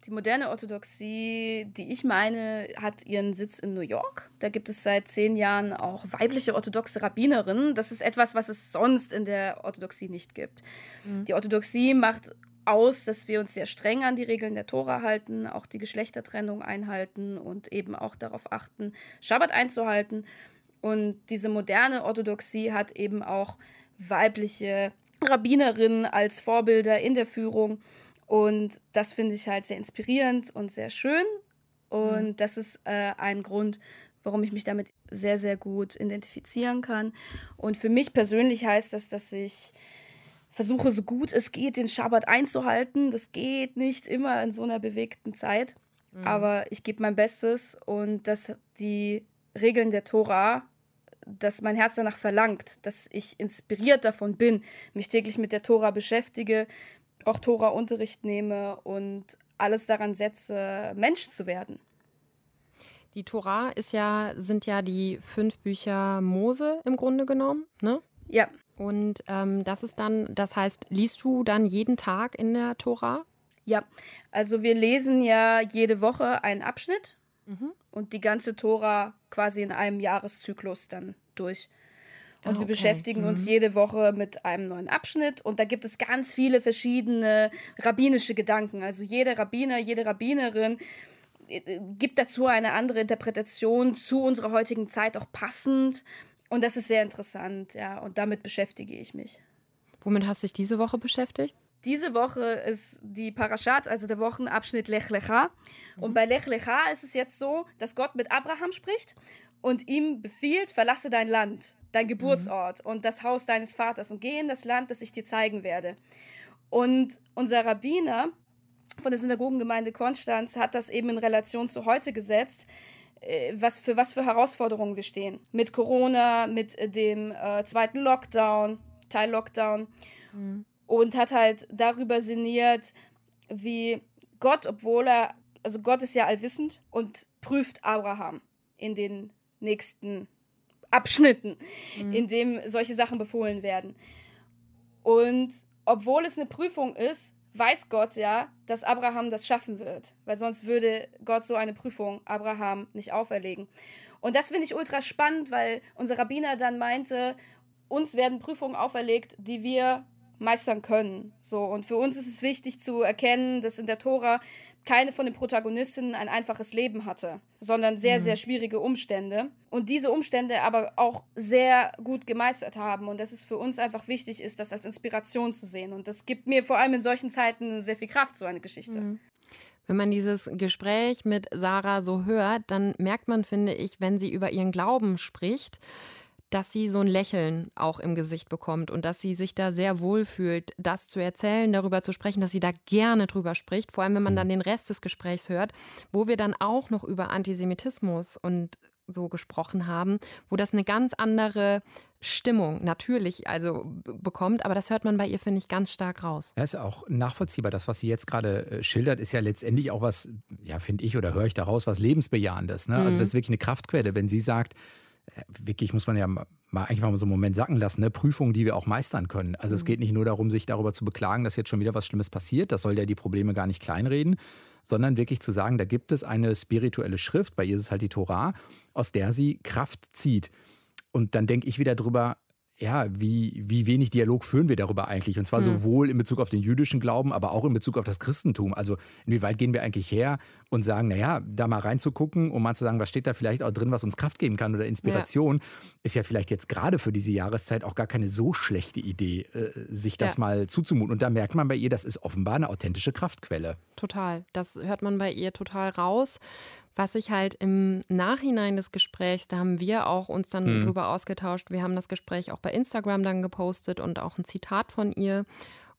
Speaker 9: Die moderne Orthodoxie, die ich meine, hat ihren Sitz in New York. Da gibt es seit zehn Jahren auch weibliche orthodoxe Rabbinerinnen. Das ist etwas, was es sonst in der Orthodoxie nicht gibt. Mhm. Die Orthodoxie macht aus, dass wir uns sehr streng an die Regeln der Tora halten, auch die Geschlechtertrennung einhalten und eben auch darauf achten, Schabbat einzuhalten. Und diese moderne Orthodoxie hat eben auch weibliche Rabbinerinnen als Vorbilder in der Führung. Und das finde ich halt sehr inspirierend und sehr schön. Und mhm. das ist äh, ein Grund, warum ich mich damit sehr, sehr gut identifizieren kann. Und für mich persönlich heißt das, dass ich versuche, so gut es geht, den Schabbat einzuhalten. Das geht nicht immer in so einer bewegten Zeit. Mhm. Aber ich gebe mein Bestes und dass die Regeln der Tora, dass mein Herz danach verlangt, dass ich inspiriert davon bin, mich täglich mit der Tora beschäftige, auch Tora-Unterricht nehme und alles daran setze, Mensch zu werden.
Speaker 2: Die Tora ist ja, sind ja die fünf Bücher Mose im Grunde genommen, ne?
Speaker 9: Ja.
Speaker 2: Und ähm, das ist dann, das heißt, liest du dann jeden Tag in der Tora?
Speaker 9: Ja, also wir lesen ja jede Woche einen Abschnitt mhm. und die ganze Tora quasi in einem Jahreszyklus dann durch. Und ah, okay. wir beschäftigen mhm. uns jede Woche mit einem neuen Abschnitt. Und da gibt es ganz viele verschiedene rabbinische Gedanken. Also jeder Rabbiner, jede Rabbinerin äh, gibt dazu eine andere Interpretation zu unserer heutigen Zeit auch passend. Und das ist sehr interessant, ja. Und damit beschäftige ich mich.
Speaker 2: Womit hast du dich diese Woche beschäftigt?
Speaker 9: Diese Woche ist die Parashat, also der Wochenabschnitt Lech Lecha. Mhm. Und bei Lech Lecha ist es jetzt so, dass Gott mit Abraham spricht und ihm befiehlt, verlasse dein Land dein mhm. Geburtsort mhm. und das Haus deines Vaters und geh in das Land, das ich dir zeigen werde. Und unser Rabbiner von der Synagogengemeinde Konstanz hat das eben in Relation zu heute gesetzt, äh, was für was für Herausforderungen wir stehen. Mit Corona, mit dem äh, zweiten Lockdown, Teil-Lockdown. Mhm. Und hat halt darüber sinniert, wie Gott, obwohl er, also Gott ist ja allwissend und prüft Abraham in den nächsten Abschnitten, mhm. in dem solche Sachen befohlen werden. Und obwohl es eine Prüfung ist, weiß Gott ja, dass Abraham das schaffen wird, weil sonst würde Gott so eine Prüfung Abraham nicht auferlegen. Und das finde ich ultra spannend, weil unser Rabbiner dann meinte, uns werden Prüfungen auferlegt, die wir meistern können. So und für uns ist es wichtig zu erkennen, dass in der Tora keine von den Protagonistinnen ein einfaches Leben hatte, sondern sehr, mhm. sehr schwierige Umstände. Und diese Umstände aber auch sehr gut gemeistert haben. Und dass es für uns einfach wichtig ist, das als Inspiration zu sehen. Und das gibt mir vor allem in solchen Zeiten sehr viel Kraft, so eine Geschichte. Mhm.
Speaker 2: Wenn man dieses Gespräch mit Sarah so hört, dann merkt man, finde ich, wenn sie über ihren Glauben spricht, dass sie so ein Lächeln auch im Gesicht bekommt und dass sie sich da sehr wohl fühlt, das zu erzählen, darüber zu sprechen, dass sie da gerne drüber spricht, vor allem wenn man dann den Rest des Gesprächs hört, wo wir dann auch noch über Antisemitismus und so gesprochen haben, wo das eine ganz andere Stimmung natürlich also bekommt, aber das hört man bei ihr finde ich ganz stark raus.
Speaker 3: Ja, ist auch nachvollziehbar. Das, was sie jetzt gerade äh, schildert, ist ja letztendlich auch was, ja finde ich oder höre ich daraus, was lebensbejahendes. Ne? Mhm. Also das ist wirklich eine Kraftquelle, wenn sie sagt, wirklich muss man ja mal eigentlich mal so einen Moment sacken lassen, ne? Prüfungen, die wir auch meistern können. Also mhm. es geht nicht nur darum, sich darüber zu beklagen, dass jetzt schon wieder was Schlimmes passiert. Das soll ja die Probleme gar nicht kleinreden, sondern wirklich zu sagen, da gibt es eine spirituelle Schrift, bei ihr ist es halt die Torah, aus der sie Kraft zieht. Und dann denke ich wieder drüber, ja, wie, wie wenig Dialog führen wir darüber eigentlich? Und zwar
Speaker 2: Hm.
Speaker 3: sowohl in Bezug auf den jüdischen Glauben, aber auch in Bezug auf das Christentum. Also inwieweit gehen wir eigentlich her und sagen, naja, da mal reinzugucken, um mal zu sagen, was steht da vielleicht auch drin, was uns Kraft geben kann oder Inspiration, ist ja vielleicht jetzt gerade für diese Jahreszeit auch gar keine so schlechte Idee, äh, sich das
Speaker 2: Ja.
Speaker 3: mal zuzumuten. Und da merkt man bei ihr, das ist offenbar eine authentische Kraftquelle.
Speaker 2: Total. Das hört man bei ihr total raus. Was ich halt im Nachhinein des Gesprächs, da haben wir auch uns dann
Speaker 3: Mhm.
Speaker 2: drüber ausgetauscht. Wir haben das Gespräch auch bei Instagram dann gepostet und auch ein Zitat von ihr.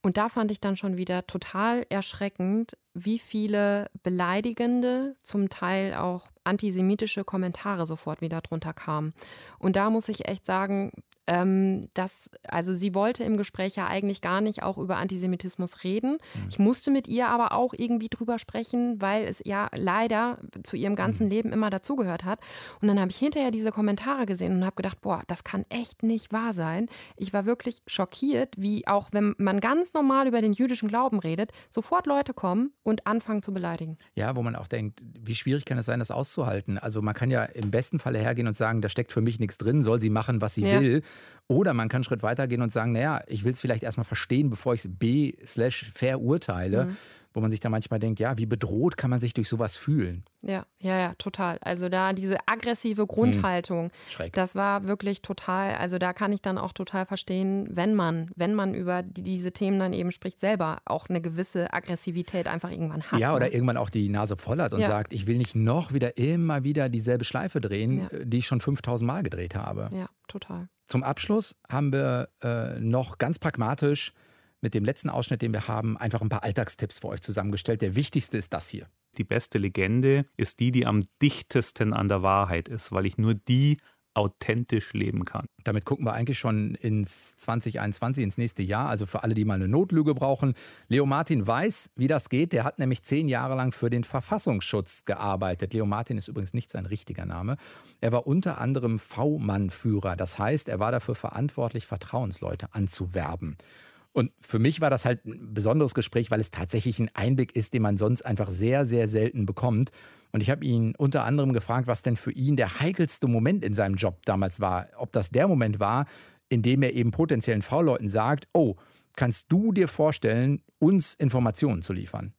Speaker 2: Und da fand ich dann schon wieder total erschreckend, wie viele beleidigende, zum Teil auch antisemitische Kommentare sofort wieder drunter kamen. Und da muss ich echt sagen, ähm, dass, also sie wollte im Gespräch ja eigentlich gar nicht auch über Antisemitismus reden. Ich musste mit ihr aber auch irgendwie drüber sprechen, weil es ja leider zu ihrem ganzen Leben immer dazugehört hat. Und dann habe ich hinterher diese Kommentare gesehen und habe gedacht, boah, das kann echt nicht wahr sein. Ich war wirklich schockiert, wie auch wenn man ganz normal über den jüdischen Glauben redet, sofort Leute kommen und anfangen zu beleidigen.
Speaker 3: Ja, wo man auch denkt, wie schwierig kann es sein, das auszuhalten? Also man kann ja im besten Falle hergehen und sagen, da steckt für mich nichts drin, soll sie machen, was sie
Speaker 2: Ja.
Speaker 3: will. Oder man kann einen Schritt weitergehen und sagen, naja, ich will es vielleicht erstmal verstehen, bevor ich es B slash verurteile.
Speaker 2: Mhm.
Speaker 3: Wo man sich da manchmal denkt, ja, wie bedroht kann man sich durch sowas fühlen?
Speaker 2: Ja, ja, ja, total. Also da diese aggressive Grundhaltung,
Speaker 3: Schreck.
Speaker 2: das war wirklich total, also da kann ich dann auch total verstehen, wenn man, wenn man über die, diese Themen dann eben spricht, selber auch eine gewisse Aggressivität einfach irgendwann hat.
Speaker 3: Ja,
Speaker 2: ne?
Speaker 3: oder irgendwann auch die Nase voll hat und
Speaker 2: Ja.
Speaker 3: sagt, ich will nicht noch wieder immer wieder dieselbe Schleife drehen,
Speaker 2: Ja.
Speaker 3: die ich schon 5000 Mal gedreht habe.
Speaker 2: Ja, total.
Speaker 3: Zum Abschluss haben wir äh, noch ganz pragmatisch mit dem letzten Ausschnitt, den wir haben, einfach ein paar Alltagstipps für euch zusammengestellt. Der wichtigste ist das hier.
Speaker 6: Die beste Legende ist die, die am dichtesten an der Wahrheit ist, weil ich nur die authentisch leben kann.
Speaker 3: Damit gucken wir eigentlich schon ins 2021, ins nächste Jahr. Also für alle, die mal eine Notlüge brauchen. Leo Martin weiß, wie das geht. Der hat nämlich zehn Jahre lang für den Verfassungsschutz gearbeitet. Leo Martin ist übrigens nicht sein richtiger Name. Er war unter anderem V-Mann-Führer. Das heißt, er war dafür verantwortlich, Vertrauensleute anzuwerben. Und für mich war das halt ein besonderes Gespräch, weil es tatsächlich ein Einblick ist, den man sonst einfach sehr, sehr selten bekommt. Und ich habe ihn unter anderem gefragt, was denn für ihn der heikelste Moment in seinem Job damals war. Ob das der Moment war, in dem er eben potenziellen V-Leuten sagt, oh, kannst du dir vorstellen, uns Informationen zu liefern?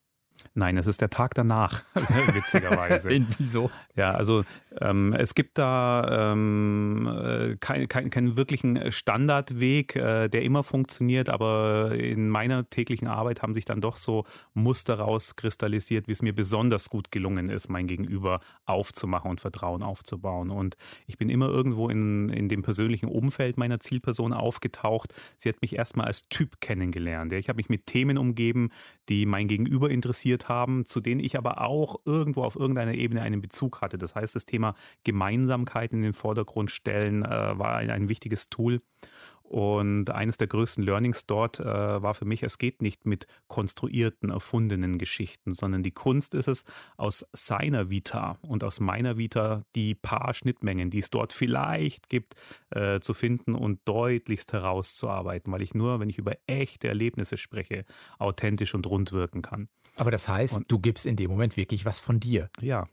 Speaker 6: Nein, es ist der Tag danach, <laughs> witzigerweise.
Speaker 3: In, wieso?
Speaker 6: Ja, also ähm, es gibt da ähm, äh, keinen kein, keinen wirklichen Standardweg, äh, der immer funktioniert, aber in meiner täglichen Arbeit haben sich dann doch so Muster rauskristallisiert, wie es mir besonders gut gelungen ist, mein Gegenüber aufzumachen und Vertrauen aufzubauen. Und ich bin immer irgendwo in, in dem persönlichen Umfeld meiner Zielperson aufgetaucht. Sie hat mich erstmal als Typ kennengelernt. Ich habe mich mit Themen umgeben, die mein Gegenüber interessiert haben, zu denen ich aber auch irgendwo auf irgendeiner Ebene einen Bezug hatte. Das heißt, das Thema Gemeinsamkeit in den Vordergrund stellen äh, war ein, ein wichtiges Tool. Und eines der größten Learnings dort äh, war für mich, es geht nicht mit konstruierten, erfundenen Geschichten, sondern die Kunst ist es, aus seiner Vita und aus meiner Vita die paar Schnittmengen, die es dort vielleicht gibt, äh, zu finden und deutlichst herauszuarbeiten, weil ich nur, wenn ich über echte Erlebnisse spreche, authentisch und rund wirken kann.
Speaker 3: Aber das heißt, du gibst in dem Moment wirklich was von dir.
Speaker 6: Ja.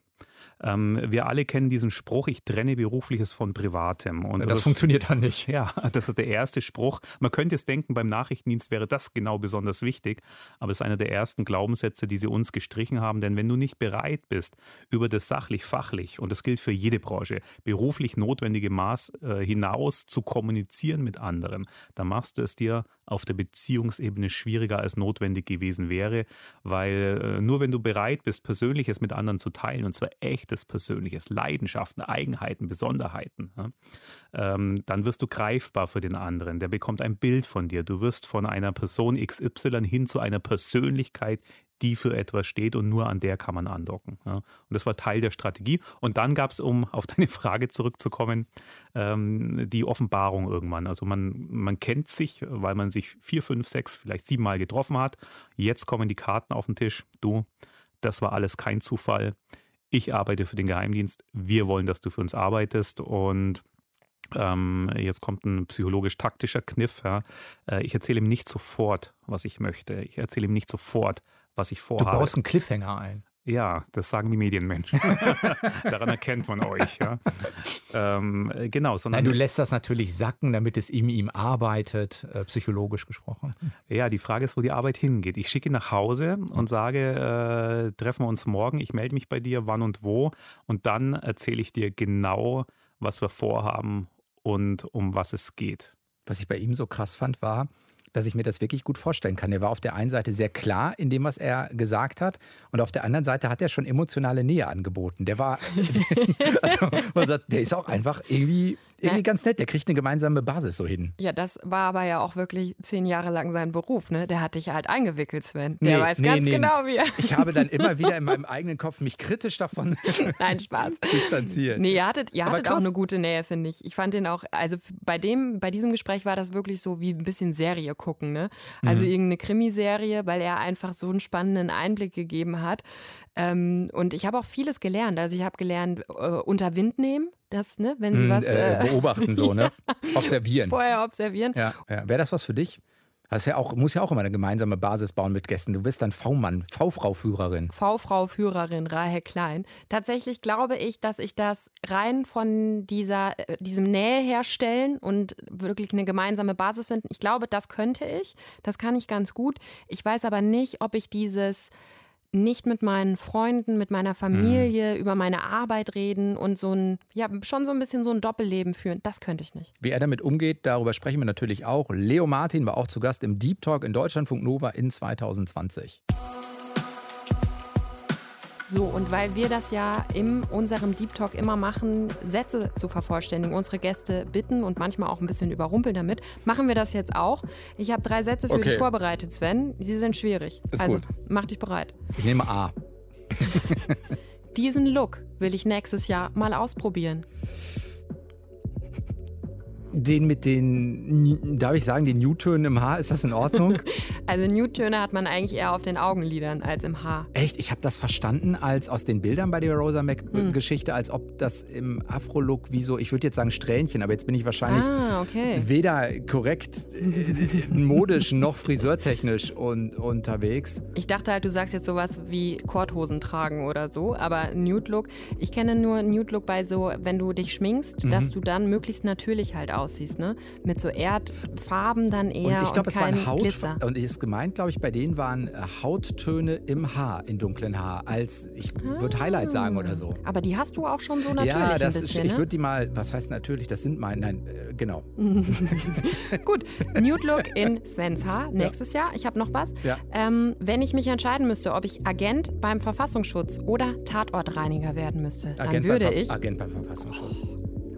Speaker 6: Ähm, wir alle kennen diesen Spruch, ich trenne Berufliches von Privatem. Und
Speaker 3: das
Speaker 6: ist-
Speaker 3: funktioniert dann nicht.
Speaker 6: Ja, das ist der erste Spruch. Man könnte jetzt denken, beim Nachrichtendienst wäre das genau besonders wichtig, aber es ist einer der ersten Glaubenssätze, die sie uns gestrichen haben. Denn wenn du nicht bereit bist, über das sachlich-fachlich, und das gilt für jede Branche, beruflich notwendige Maß äh, hinaus zu kommunizieren mit anderen, dann machst du es dir auf der Beziehungsebene schwieriger als notwendig gewesen wäre, weil äh, nur wenn du bereit bist, Persönliches mit anderen zu teilen, und zwar echtes Persönliches, Leidenschaften, Eigenheiten, Besonderheiten, ja, ähm, dann wirst du greifbar für den anderen. Der bekommt ein Bild von dir. Du wirst von einer Person XY hin zu einer Persönlichkeit, die für etwas steht und nur an der kann man andocken. Ja. Und das war Teil der Strategie. Und dann gab es, um auf deine Frage zurückzukommen, ähm, die Offenbarung irgendwann. Also man, man kennt sich, weil man sich vier, fünf, sechs, vielleicht sieben Mal getroffen hat. Jetzt kommen die Karten auf den Tisch. Du, das war alles kein Zufall. Ich arbeite für den Geheimdienst. Wir wollen, dass du für uns arbeitest. Und ähm, jetzt kommt ein psychologisch-taktischer Kniff. Ja. Äh, ich erzähle ihm nicht sofort, was ich möchte. Ich erzähle ihm nicht sofort, was ich
Speaker 3: Du
Speaker 6: vorhabe.
Speaker 3: baust einen Cliffhanger ein.
Speaker 6: Ja, das sagen die Medienmenschen. <laughs> Daran erkennt man euch. Ja. Ähm, genau.
Speaker 3: Sondern Nein, du lässt das natürlich sacken, damit es in ihm arbeitet, äh, psychologisch gesprochen.
Speaker 6: Ja, die Frage ist, wo die Arbeit hingeht. Ich schicke ihn nach Hause und sage, äh, treffen wir uns morgen, ich melde mich bei dir, wann und wo. Und dann erzähle ich dir genau, was wir vorhaben und um was es geht.
Speaker 3: Was ich bei ihm so krass fand, war, dass ich mir das wirklich gut vorstellen kann. Er war auf der einen Seite sehr klar in dem, was er gesagt hat, und auf der anderen Seite hat er schon emotionale Nähe angeboten. Der war, <laughs> also man sagt, der ist auch einfach irgendwie irgendwie ganz nett. Der kriegt eine gemeinsame Basis so hin.
Speaker 2: Ja, das war aber ja auch wirklich zehn Jahre lang sein Beruf. Ne? Der hat dich halt eingewickelt, Sven. Der nee, weiß nee, ganz nee. genau, wie er.
Speaker 3: Ich habe dann immer wieder in meinem eigenen Kopf mich kritisch davon <laughs>
Speaker 2: Nein, Spaß.
Speaker 3: distanziert.
Speaker 2: Nee, ihr hattet, ihr hattet auch eine gute Nähe, finde ich. Ich fand den auch, also bei dem, bei diesem Gespräch war das wirklich so wie ein bisschen Serie gucken, ne? Also mhm. irgendeine Krimiserie, weil er einfach so einen spannenden Einblick gegeben hat. Ähm, und ich habe auch vieles gelernt. Also ich habe gelernt, äh, unter Wind nehmen das, ne, wenn sie mm, was
Speaker 3: äh, äh, beobachten, so, ne? <laughs> Observieren.
Speaker 2: Vorher observieren.
Speaker 3: Ja, ja. Wäre das was für dich? Das ja auch, muss ja auch immer eine gemeinsame Basis bauen mit Gästen. Du bist dann V-Mann, V-Frau-Führerin.
Speaker 2: V-Frau-Führerin, Rahel Klein. Tatsächlich glaube ich, dass ich das rein von dieser, äh, diesem Nähe herstellen und wirklich eine gemeinsame Basis finden, ich glaube, das könnte ich. Das kann ich ganz gut. Ich weiß aber nicht, ob ich dieses nicht mit meinen Freunden, mit meiner Familie mhm. über meine Arbeit reden und so ein, ja, schon so ein bisschen so ein Doppelleben führen. Das könnte ich nicht.
Speaker 3: Wie er damit umgeht, darüber sprechen wir natürlich auch. Leo Martin war auch zu Gast im Deep Talk in Deutschlandfunk Nova in 2020.
Speaker 2: So, und weil wir das ja in unserem Deep Talk immer machen, Sätze zu vervollständigen, unsere Gäste bitten und manchmal auch ein bisschen überrumpeln damit, machen wir das jetzt auch. Ich habe drei Sätze für okay. dich vorbereitet, Sven. Sie sind schwierig. Ist also, gut. mach dich bereit.
Speaker 3: Ich nehme A. <laughs>
Speaker 2: Diesen Look will ich nächstes Jahr mal ausprobieren.
Speaker 3: Den mit den, darf ich sagen, den Newtönen im Haar, ist das in Ordnung? <laughs>
Speaker 2: also Newtöne hat man eigentlich eher auf den Augenlidern als im Haar.
Speaker 3: Echt? Ich habe das verstanden als aus den Bildern bei der Rosa Mac-Geschichte, hm. als ob das im Afro-Look wie so, ich würde jetzt sagen Strähnchen, aber jetzt bin ich wahrscheinlich
Speaker 2: ah, okay.
Speaker 3: weder korrekt äh, modisch noch friseurtechnisch und, unterwegs.
Speaker 2: Ich dachte halt, du sagst jetzt sowas wie Korthosen tragen oder so, aber Nude-Look, ich kenne nur Nude-Look bei so, wenn du dich schminkst, mhm. dass du dann möglichst natürlich halt aussiehst ne? Mit so Erdfarben dann eher.
Speaker 3: Und ich glaube, es waren Haut
Speaker 2: Glitzer.
Speaker 3: und ist gemeint, glaube ich, bei denen waren äh, Hauttöne im Haar, in dunklen Haar, als ich ah. würde Highlight sagen oder so.
Speaker 2: Aber die hast du auch schon so natürlich
Speaker 3: ja, das
Speaker 2: ein bisschen, ist,
Speaker 3: ich würde die mal, was heißt natürlich, das sind meine, nein, äh, genau. <laughs>
Speaker 2: Gut, Nude Look in Svens Haar nächstes ja. Jahr. Ich habe noch was.
Speaker 3: Ja.
Speaker 2: Ähm, wenn ich mich entscheiden müsste, ob ich Agent beim Verfassungsschutz oder Tatortreiniger werden müsste, dann
Speaker 3: Agent
Speaker 2: würde ich
Speaker 3: Agent beim Verfassungsschutz.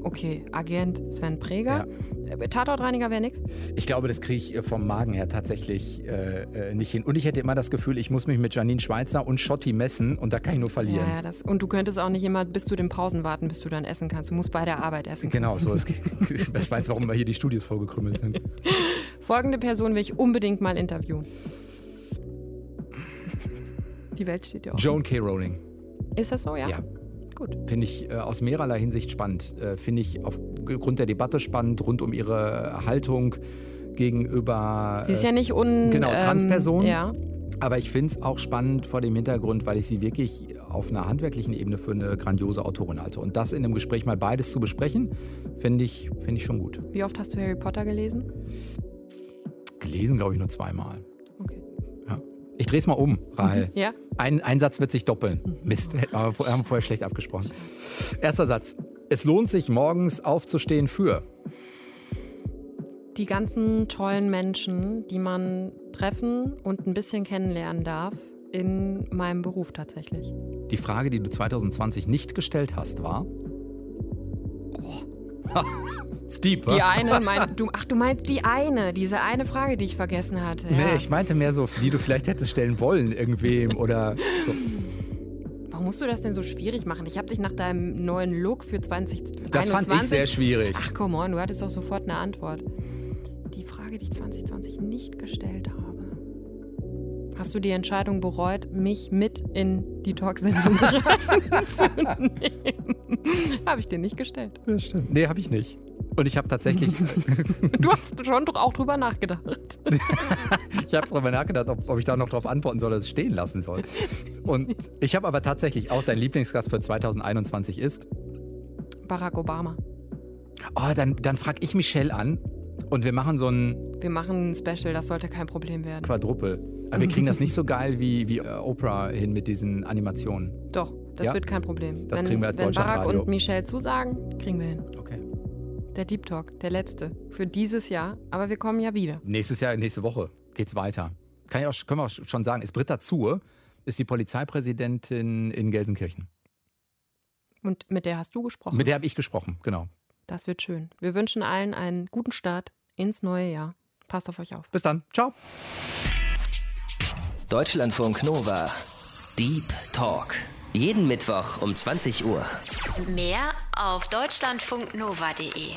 Speaker 2: Okay, Agent Sven Preger. Ja. Äh, Tatortreiniger wäre nichts?
Speaker 3: Ich glaube, das kriege ich äh, vom Magen her tatsächlich äh, äh, nicht hin. Und ich hätte immer das Gefühl, ich muss mich mit Janine Schweizer und Schotti messen und da kann ich nur verlieren.
Speaker 2: Ja, ja, das, und du könntest auch nicht immer bis zu den Pausen warten, bis du dann essen kannst. Du musst bei der Arbeit essen.
Speaker 3: Genau, so ist <laughs> <laughs> Das weiß, warum wir hier die Studios vollgekrümmelt sind.
Speaker 2: Folgende Person will ich unbedingt mal interviewen. Die Welt steht ja auch.
Speaker 3: Joan K. Rowling.
Speaker 2: Ist das so, ja?
Speaker 3: Ja. Gut. Finde ich äh, aus mehrerlei Hinsicht spannend. Äh, Finde ich aufgrund der Debatte spannend, rund um ihre Haltung gegenüber.
Speaker 2: Sie ist ja nicht un.
Speaker 3: Genau, Transpersonen.
Speaker 2: Ähm, ja.
Speaker 3: Aber ich finde es auch spannend vor dem Hintergrund, weil ich sie wirklich auf einer handwerklichen Ebene für eine grandiose Autorin halte. Und das in einem Gespräch mal beides zu besprechen, finde ich, find ich schon gut.
Speaker 2: Wie oft hast du Harry Potter gelesen?
Speaker 3: Gelesen, glaube ich, nur zweimal. Ich drehe es mal um, Rahel.
Speaker 2: Mhm. Ja.
Speaker 3: Ein, ein Satz wird sich doppeln. Mist, haben wir vorher schlecht abgesprochen. Erster Satz. Es lohnt sich, morgens aufzustehen für
Speaker 2: die ganzen tollen Menschen, die man treffen und ein bisschen kennenlernen darf in meinem Beruf tatsächlich.
Speaker 3: Die Frage, die du 2020 nicht gestellt hast, war? <laughs> Steep?
Speaker 2: Die eine, mein, du, ach, du meinst die eine, diese eine Frage, die ich vergessen hatte. Ja.
Speaker 3: Nee, ich meinte mehr so, die du vielleicht hättest stellen wollen, irgendwem oder so.
Speaker 2: Warum musst du das denn so schwierig machen? Ich habe dich nach deinem neuen Look für 2021...
Speaker 3: Das fand ich sehr schwierig.
Speaker 2: Ach, come on, du hattest doch sofort eine Antwort. Die Frage, die ich 2020 nicht gestellt habe. Hast du die Entscheidung bereut, mich mit in die Talksendung <laughs> reinzunehmen? habe ich dir nicht gestellt.
Speaker 3: Das stimmt. Nee, habe ich nicht. Und ich habe tatsächlich. <laughs>
Speaker 2: du hast schon doch auch drüber nachgedacht. <laughs>
Speaker 3: ich habe darüber nachgedacht, ob, ob, ich da noch drauf antworten soll oder es stehen lassen soll. Und ich habe aber tatsächlich auch dein Lieblingsgast für 2021 ist.
Speaker 2: Barack Obama.
Speaker 3: Oh, dann, dann frage ich Michelle an und wir machen so ein.
Speaker 2: Wir machen ein Special, das sollte kein Problem werden.
Speaker 3: Quadruple. Aber wir kriegen das nicht so geil wie, wie äh, Oprah hin mit diesen Animationen.
Speaker 2: Doch, das ja? wird kein Problem.
Speaker 3: Das
Speaker 2: wenn,
Speaker 3: kriegen wir als
Speaker 2: Wenn Barack
Speaker 3: Radio.
Speaker 2: und Michelle zusagen, kriegen wir hin.
Speaker 3: Okay.
Speaker 2: Der Deep Talk, der letzte für dieses Jahr. Aber wir kommen ja wieder.
Speaker 3: Nächstes Jahr, nächste Woche geht's weiter. Kann ich auch, können wir auch schon sagen, ist Britta Zuhr, ist die Polizeipräsidentin in Gelsenkirchen.
Speaker 2: Und mit der hast du gesprochen?
Speaker 3: Mit der habe ich gesprochen, genau.
Speaker 2: Das wird schön. Wir wünschen allen einen guten Start ins neue Jahr. Passt auf euch auf.
Speaker 3: Bis dann. Ciao.
Speaker 1: Deutschlandfunk Nova. Deep Talk. Jeden Mittwoch um 20 Uhr.
Speaker 10: Mehr auf deutschlandfunknova.de.